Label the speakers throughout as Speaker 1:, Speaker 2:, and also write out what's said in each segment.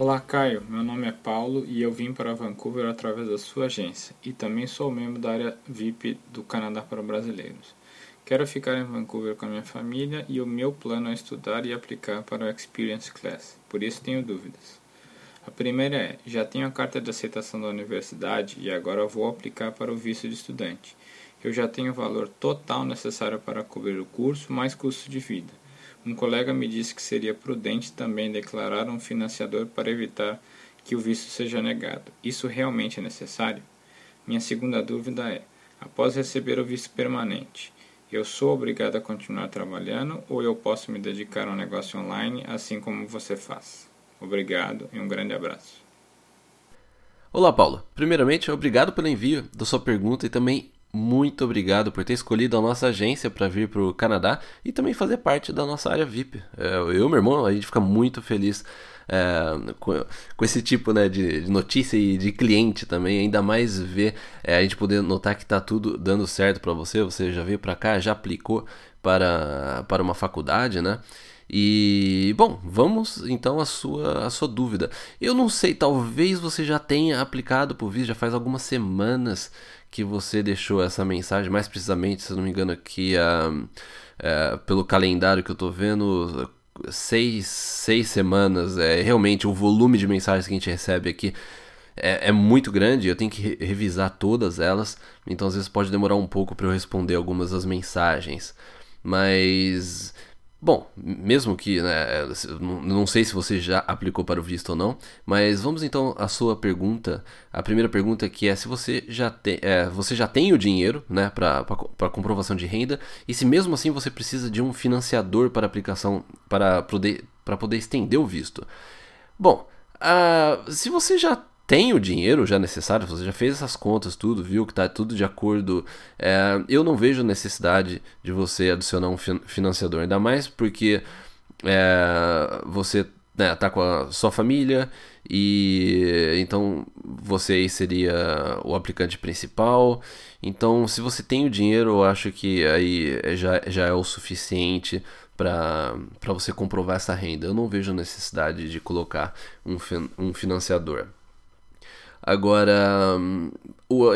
Speaker 1: Olá, Caio. Meu nome é Paulo e eu vim para Vancouver através da sua agência e também sou membro da área VIP do Canadá para Brasileiros. Quero ficar em Vancouver com a minha família e o meu plano é estudar e aplicar para o Experience Class, por isso tenho dúvidas. A primeira é: já tenho a carta de aceitação da universidade e agora vou aplicar para o visto de estudante. Eu já tenho o valor total necessário para cobrir o curso mais custo de vida. Um colega me disse que seria prudente também declarar um financiador para evitar que o visto seja negado. Isso realmente é necessário? Minha segunda dúvida é: após receber o visto permanente, eu sou obrigado a continuar trabalhando ou eu posso me dedicar a um negócio online assim como você faz? Obrigado e um grande abraço.
Speaker 2: Olá, Paulo. Primeiramente, obrigado pelo envio da sua pergunta e também muito obrigado por ter escolhido a nossa agência para vir para o Canadá e também fazer parte da nossa área VIP. É, eu e meu irmão, a gente fica muito feliz é, com, com, esse tipo né, de, de, notícia e de cliente também. Ainda mais ver é, a gente poder notar que está tudo dando certo para você. Você já veio para cá, já aplicou para, para uma faculdade, né? E bom, vamos então à sua, à sua dúvida. Eu não sei, talvez você já tenha aplicado por visto, já faz algumas semanas que você deixou essa mensagem, mais precisamente, se não me engano, aqui uh, uh, pelo calendário que eu tô vendo, seis, seis semanas. É realmente o volume de mensagens que a gente recebe aqui. É, é muito grande, eu tenho que re revisar todas elas, então às vezes pode demorar um pouco para eu responder algumas das mensagens. Mas Bom, mesmo que, né, não sei se você já aplicou para o visto ou não, mas vamos então à sua pergunta. A primeira pergunta que é se você já, te, é, você já tem o dinheiro né, para comprovação de renda e se mesmo assim você precisa de um financiador para aplicação para poder, para poder estender o visto. Bom, uh, se você já tem o dinheiro já necessário, você já fez essas contas, tudo, viu que está tudo de acordo. É, eu não vejo necessidade de você adicionar um financiador, ainda mais porque é, você né, tá com a sua família e então você aí seria o aplicante principal. Então, se você tem o dinheiro, eu acho que aí já, já é o suficiente para você comprovar essa renda. Eu não vejo necessidade de colocar um, um financiador. Agora,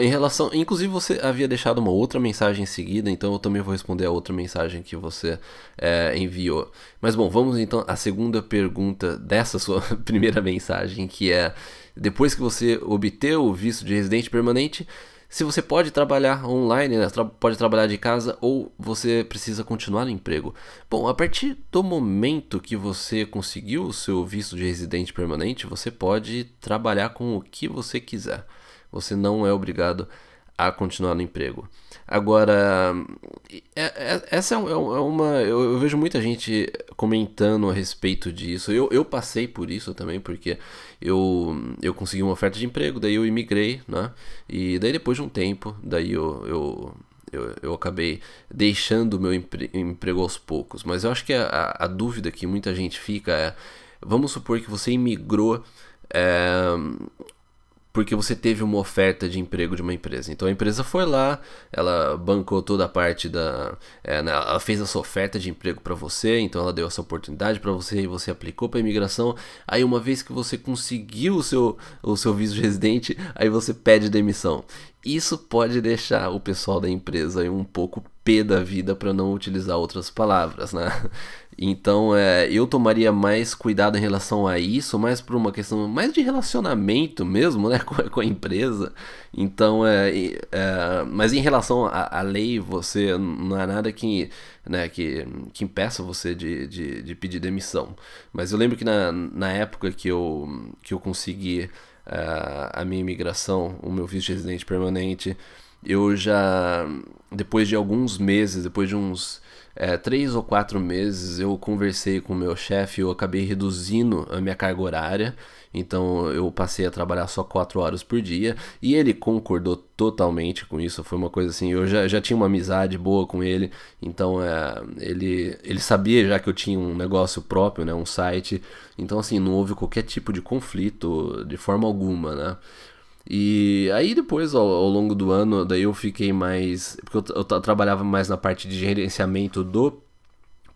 Speaker 2: em relação. Inclusive, você havia deixado uma outra mensagem em seguida, então eu também vou responder a outra mensagem que você é, enviou. Mas bom, vamos então à segunda pergunta dessa sua primeira mensagem, que é: depois que você obter o visto de residente permanente, se você pode trabalhar online, né? pode trabalhar de casa ou você precisa continuar no emprego. Bom, a partir do momento que você conseguiu o seu visto de residente permanente, você pode trabalhar com o que você quiser. Você não é obrigado a continuar no emprego. Agora, é, é, essa é, é uma. Eu, vejo muita gente comentando a respeito disso. Eu, eu passei por isso também, porque eu, eu consegui uma oferta de emprego, daí eu imigrei, né? E daí depois de um tempo, daí eu, eu eu, eu acabei deixando o meu empre, emprego aos poucos. Mas eu acho que a, a, dúvida que muita gente fica é: vamos supor que você imigrou é, porque você teve uma oferta de emprego de uma empresa. Então a empresa foi lá, ela bancou toda a parte da. É, né, ela fez essa oferta de emprego para você, então ela deu essa oportunidade para você e você aplicou para imigração. Aí uma vez que você conseguiu o seu, o seu visto de residente, aí você pede demissão. Isso pode deixar o pessoal da empresa um pouco pé da vida para não utilizar outras palavras, né? Então, é, eu tomaria mais cuidado em relação a isso, mais por uma questão mais de relacionamento mesmo, né, com, com a empresa. Então, é, é, mas em relação à, lei, você não há nada que, né, que, que impeça você de, de, de pedir demissão. Mas eu lembro que na, na época que eu, que eu consegui uh, a minha imigração, o meu visto de residente permanente, eu já, depois de alguns meses, depois de uns é, três ou quatro meses, eu conversei com o meu chefe, eu acabei reduzindo a minha carga horária então eu passei a trabalhar só 4 horas por dia e ele concordou totalmente com isso. Foi uma coisa assim, eu já, já tinha uma amizade boa com ele, então é, ele, ele sabia já que eu tinha um negócio próprio, né, um site. Então assim, não houve qualquer tipo de conflito de forma alguma, né? E aí depois, ao, ao, longo do ano, daí eu fiquei mais. Porque eu, eu, trabalhava mais na parte de gerenciamento do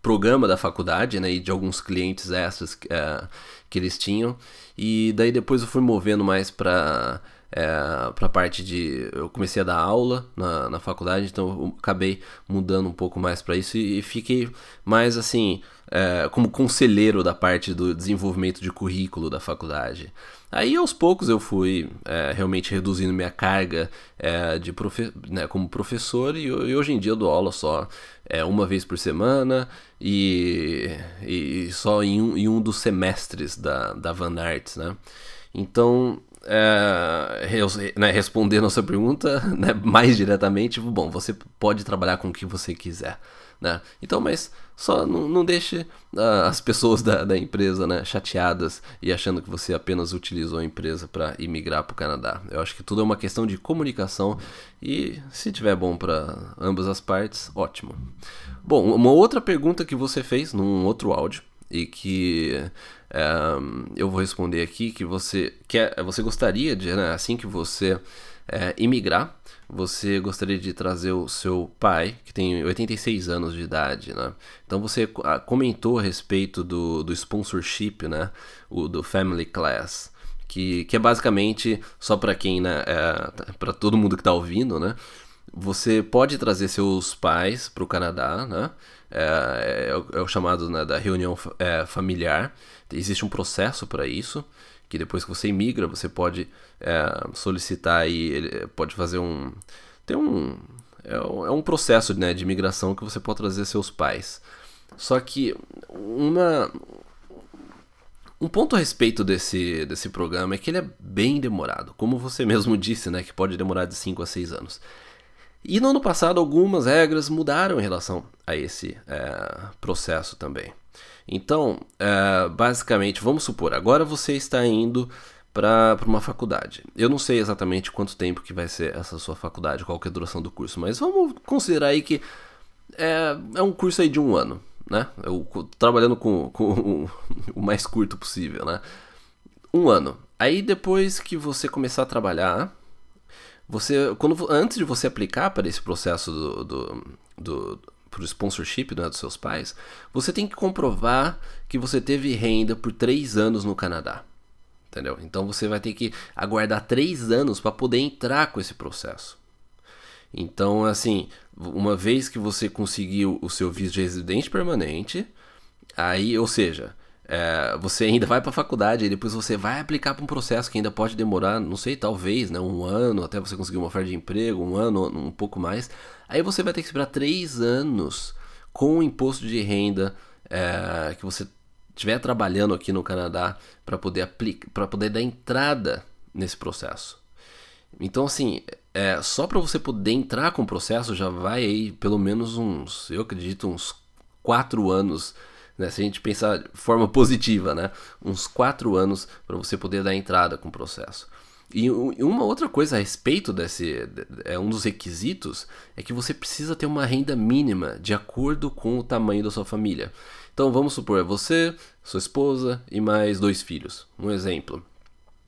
Speaker 2: programa da faculdade, né? E de alguns clientes extras é, que eles tinham. E daí depois eu fui movendo mais para é, para parte de eu comecei a dar aula na, na faculdade então eu acabei mudando um pouco mais para isso e, e, fiquei mais assim é, como conselheiro da parte do desenvolvimento de currículo da faculdade. Aí aos poucos eu fui é, realmente reduzindo minha carga é, de profe né, como professor e, e, hoje em dia eu dou aula só é, uma vez por semana e, e só em um, em um dos semestres da, da Van Arts né. Então é, né, respondendo a sua pergunta né, mais diretamente, bom, você pode trabalhar com o que você quiser. Né? Então, mas só não, não deixe uh, as pessoas da, da empresa né, chateadas e achando que você apenas utilizou a empresa para imigrar para o Canadá. Eu acho que tudo é uma questão de comunicação e se tiver bom para ambas as partes, ótimo. Bom, uma outra pergunta que você fez num outro áudio e que é, eu vou responder aqui que você quer, você gostaria de, né, assim que você é, imigrar, você gostaria de trazer o seu pai, que tem 86 anos de idade, né? Então você ah, comentou a respeito do, do sponsorship, né? O do Family Class, que, que é basicamente só para quem, né? É, para todo mundo que está ouvindo, né? Você pode trazer seus pais para o Canadá, né? É, é, é, o chamado né, da reunião é, familiar. Existe um processo para isso, que depois que você imigra, você pode é, solicitar e pode fazer um. Tem um. É, um é processo né, de imigração que você pode trazer seus pais. Só que uma, um ponto a respeito desse, desse programa é que ele é bem demorado. Como você mesmo disse, né? Que pode demorar de 5 a 6 anos. E no ano passado, algumas regras mudaram em relação a esse é, processo também. Então, é, basicamente, vamos supor, agora você está indo para uma faculdade. Eu não sei exatamente quanto tempo que vai ser essa sua faculdade, qual é a duração do curso, mas vamos considerar aí que é, é um curso aí de um ano, né? Eu, trabalhando com, com o, o mais curto possível, né? Um ano. Aí depois que você começar a trabalhar, você, quando, antes de você aplicar para esse processo do, do, do para o sponsorship né, dos seus pais, você tem que comprovar que você teve renda por três anos no Canadá. Entendeu? Então você vai ter que aguardar três anos para poder entrar com esse processo. Então, assim, uma vez que você conseguiu o seu visto de residente permanente, aí, ou seja, é, você ainda vai para a faculdade e depois você vai aplicar para um processo que ainda pode demorar, não sei, talvez, né, um ano até você conseguir uma oferta de emprego, um ano, um pouco mais. Aí você vai ter que esperar três anos com o imposto de renda é, que você estiver trabalhando aqui no Canadá para poder aplicar, para poder dar entrada nesse processo. Então, assim, é, só para você poder entrar com o processo já vai aí pelo menos uns, eu acredito, uns quatro anos né? Se a gente pensar de forma positiva, né? Uns quatro anos para você poder dar entrada com o processo. E uma outra coisa a respeito desse, é um dos requisitos, é que você precisa ter uma renda mínima de acordo com o tamanho da sua família. Então vamos supor, é você, sua esposa e mais dois filhos. Um exemplo.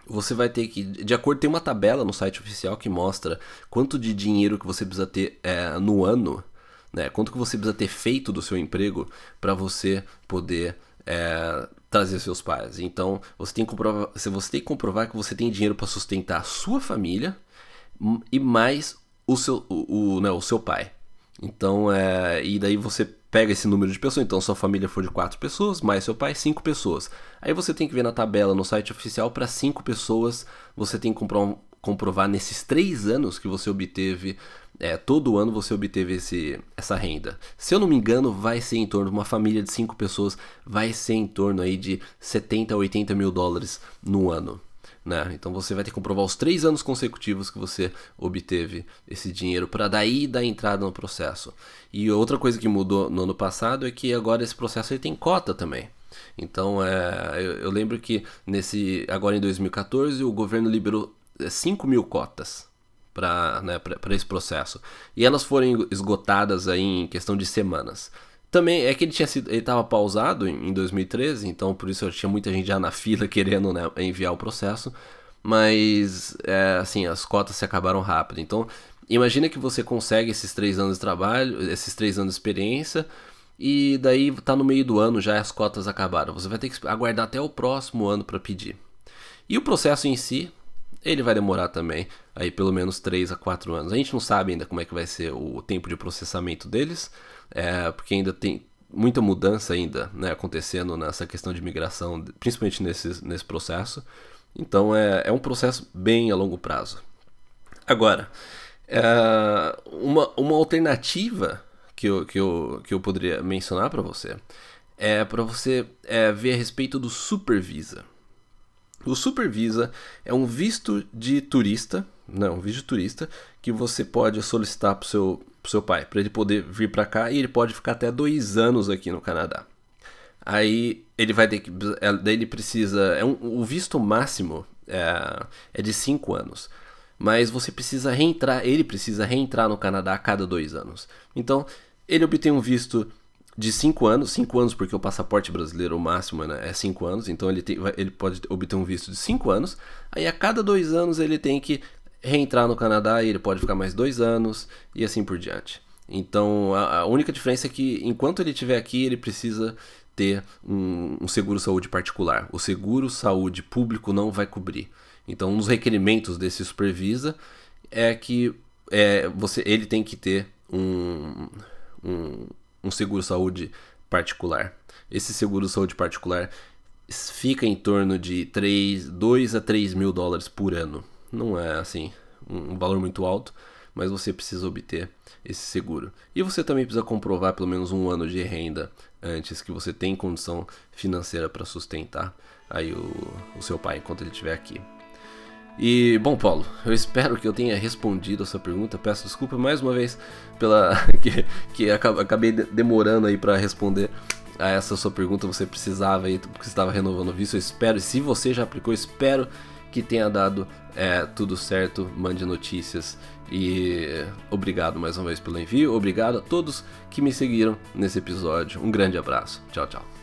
Speaker 2: Você vai ter que, de acordo, tem uma tabela no site oficial que mostra quanto de dinheiro que você precisa ter é, no ano né? Quanto que você precisa ter feito do seu emprego para você poder é, trazer seus pais? Então, você tem, que comprovar, você tem que comprovar que você tem dinheiro para sustentar a sua família e mais o seu, o, o, né, o seu pai. Então, é, e daí você pega esse número de pessoas. Então, sua família for de quatro pessoas, mais seu pai, cinco pessoas. Aí você tem que ver na tabela no site oficial para cinco pessoas. Você tem que comprovar, comprovar nesses três anos que você obteve é, todo ano você obteve esse, essa renda. Se eu não me engano, vai ser em torno de uma família de 5 pessoas, vai ser em torno aí de 70 a 80 mil dólares no ano. Né? Então você vai ter que comprovar os três anos consecutivos que você obteve esse dinheiro para daí dar entrada no processo. E outra coisa que mudou no ano passado é que agora esse processo ele tem cota também. Então é, eu, eu lembro que nesse agora em 2014 o governo liberou 5 é, mil cotas para né, esse processo. E elas foram esgotadas aí em questão de semanas. Também é que ele tinha sido, ele estava pausado em, 2013, então por isso tinha muita gente já na fila querendo né, enviar o processo. Mas é, assim, as cotas se acabaram rápido. Então, imagina que você consegue esses três anos de trabalho, esses três anos de experiência, e daí tá no meio do ano já as cotas acabaram. Você vai ter que aguardar até o próximo ano para pedir. E o processo em si, ele vai demorar também aí pelo menos 3 a 4 anos. A gente não sabe ainda como é que vai ser o tempo de processamento deles, é, porque ainda tem muita mudança ainda né, acontecendo nessa questão de migração, principalmente nesse, nesse processo. Então é, é um processo bem a longo prazo. Agora, é, uma, uma alternativa que eu, que, eu, que eu poderia mencionar para você é para você é, ver a respeito do Supervisa. O Supervisa é um visto de turista, não, um visto de turista que você pode solicitar para o seu, seu pai, para ele poder vir para cá e ele pode ficar até dois anos aqui no Canadá. Aí ele vai ter que, é, daí ele precisa, é um, o visto máximo é, é de cinco anos, mas você precisa reentrar, ele precisa reentrar no Canadá a cada dois anos. Então ele obtém um visto de 5 anos, 5 anos porque o passaporte brasileiro o máximo né, é 5 anos, então ele, tem, ele pode obter um visto de 5 anos, aí a cada 2 anos ele tem que reentrar no Canadá e ele pode ficar mais 2 anos e assim por diante. Então a, a, única diferença é que enquanto ele estiver aqui ele precisa ter um, um seguro saúde particular. O seguro saúde público não vai cobrir. Então um dos requerimentos desse supervisa é que é, você, ele tem que ter um, um um seguro saúde particular. Esse seguro saúde particular fica em torno de 3, 2 a 3 mil dólares por ano. Não é assim um valor muito alto, mas você precisa obter esse seguro. E você também precisa comprovar pelo menos um ano de renda antes que você tem condição financeira para sustentar aí o, o seu pai enquanto ele estiver aqui. E, bom, Paulo, eu espero que eu tenha respondido a sua pergunta. Peço desculpa mais uma vez pela que, que acabei demorando aí para responder a essa sua pergunta. Você precisava aí, porque estava renovando o visto. Eu espero, e se você já aplicou, espero que tenha dado é, tudo certo. Mande notícias. E obrigado mais uma vez pelo envio. Obrigado a todos que me seguiram nesse episódio. Um grande abraço. Tchau, tchau.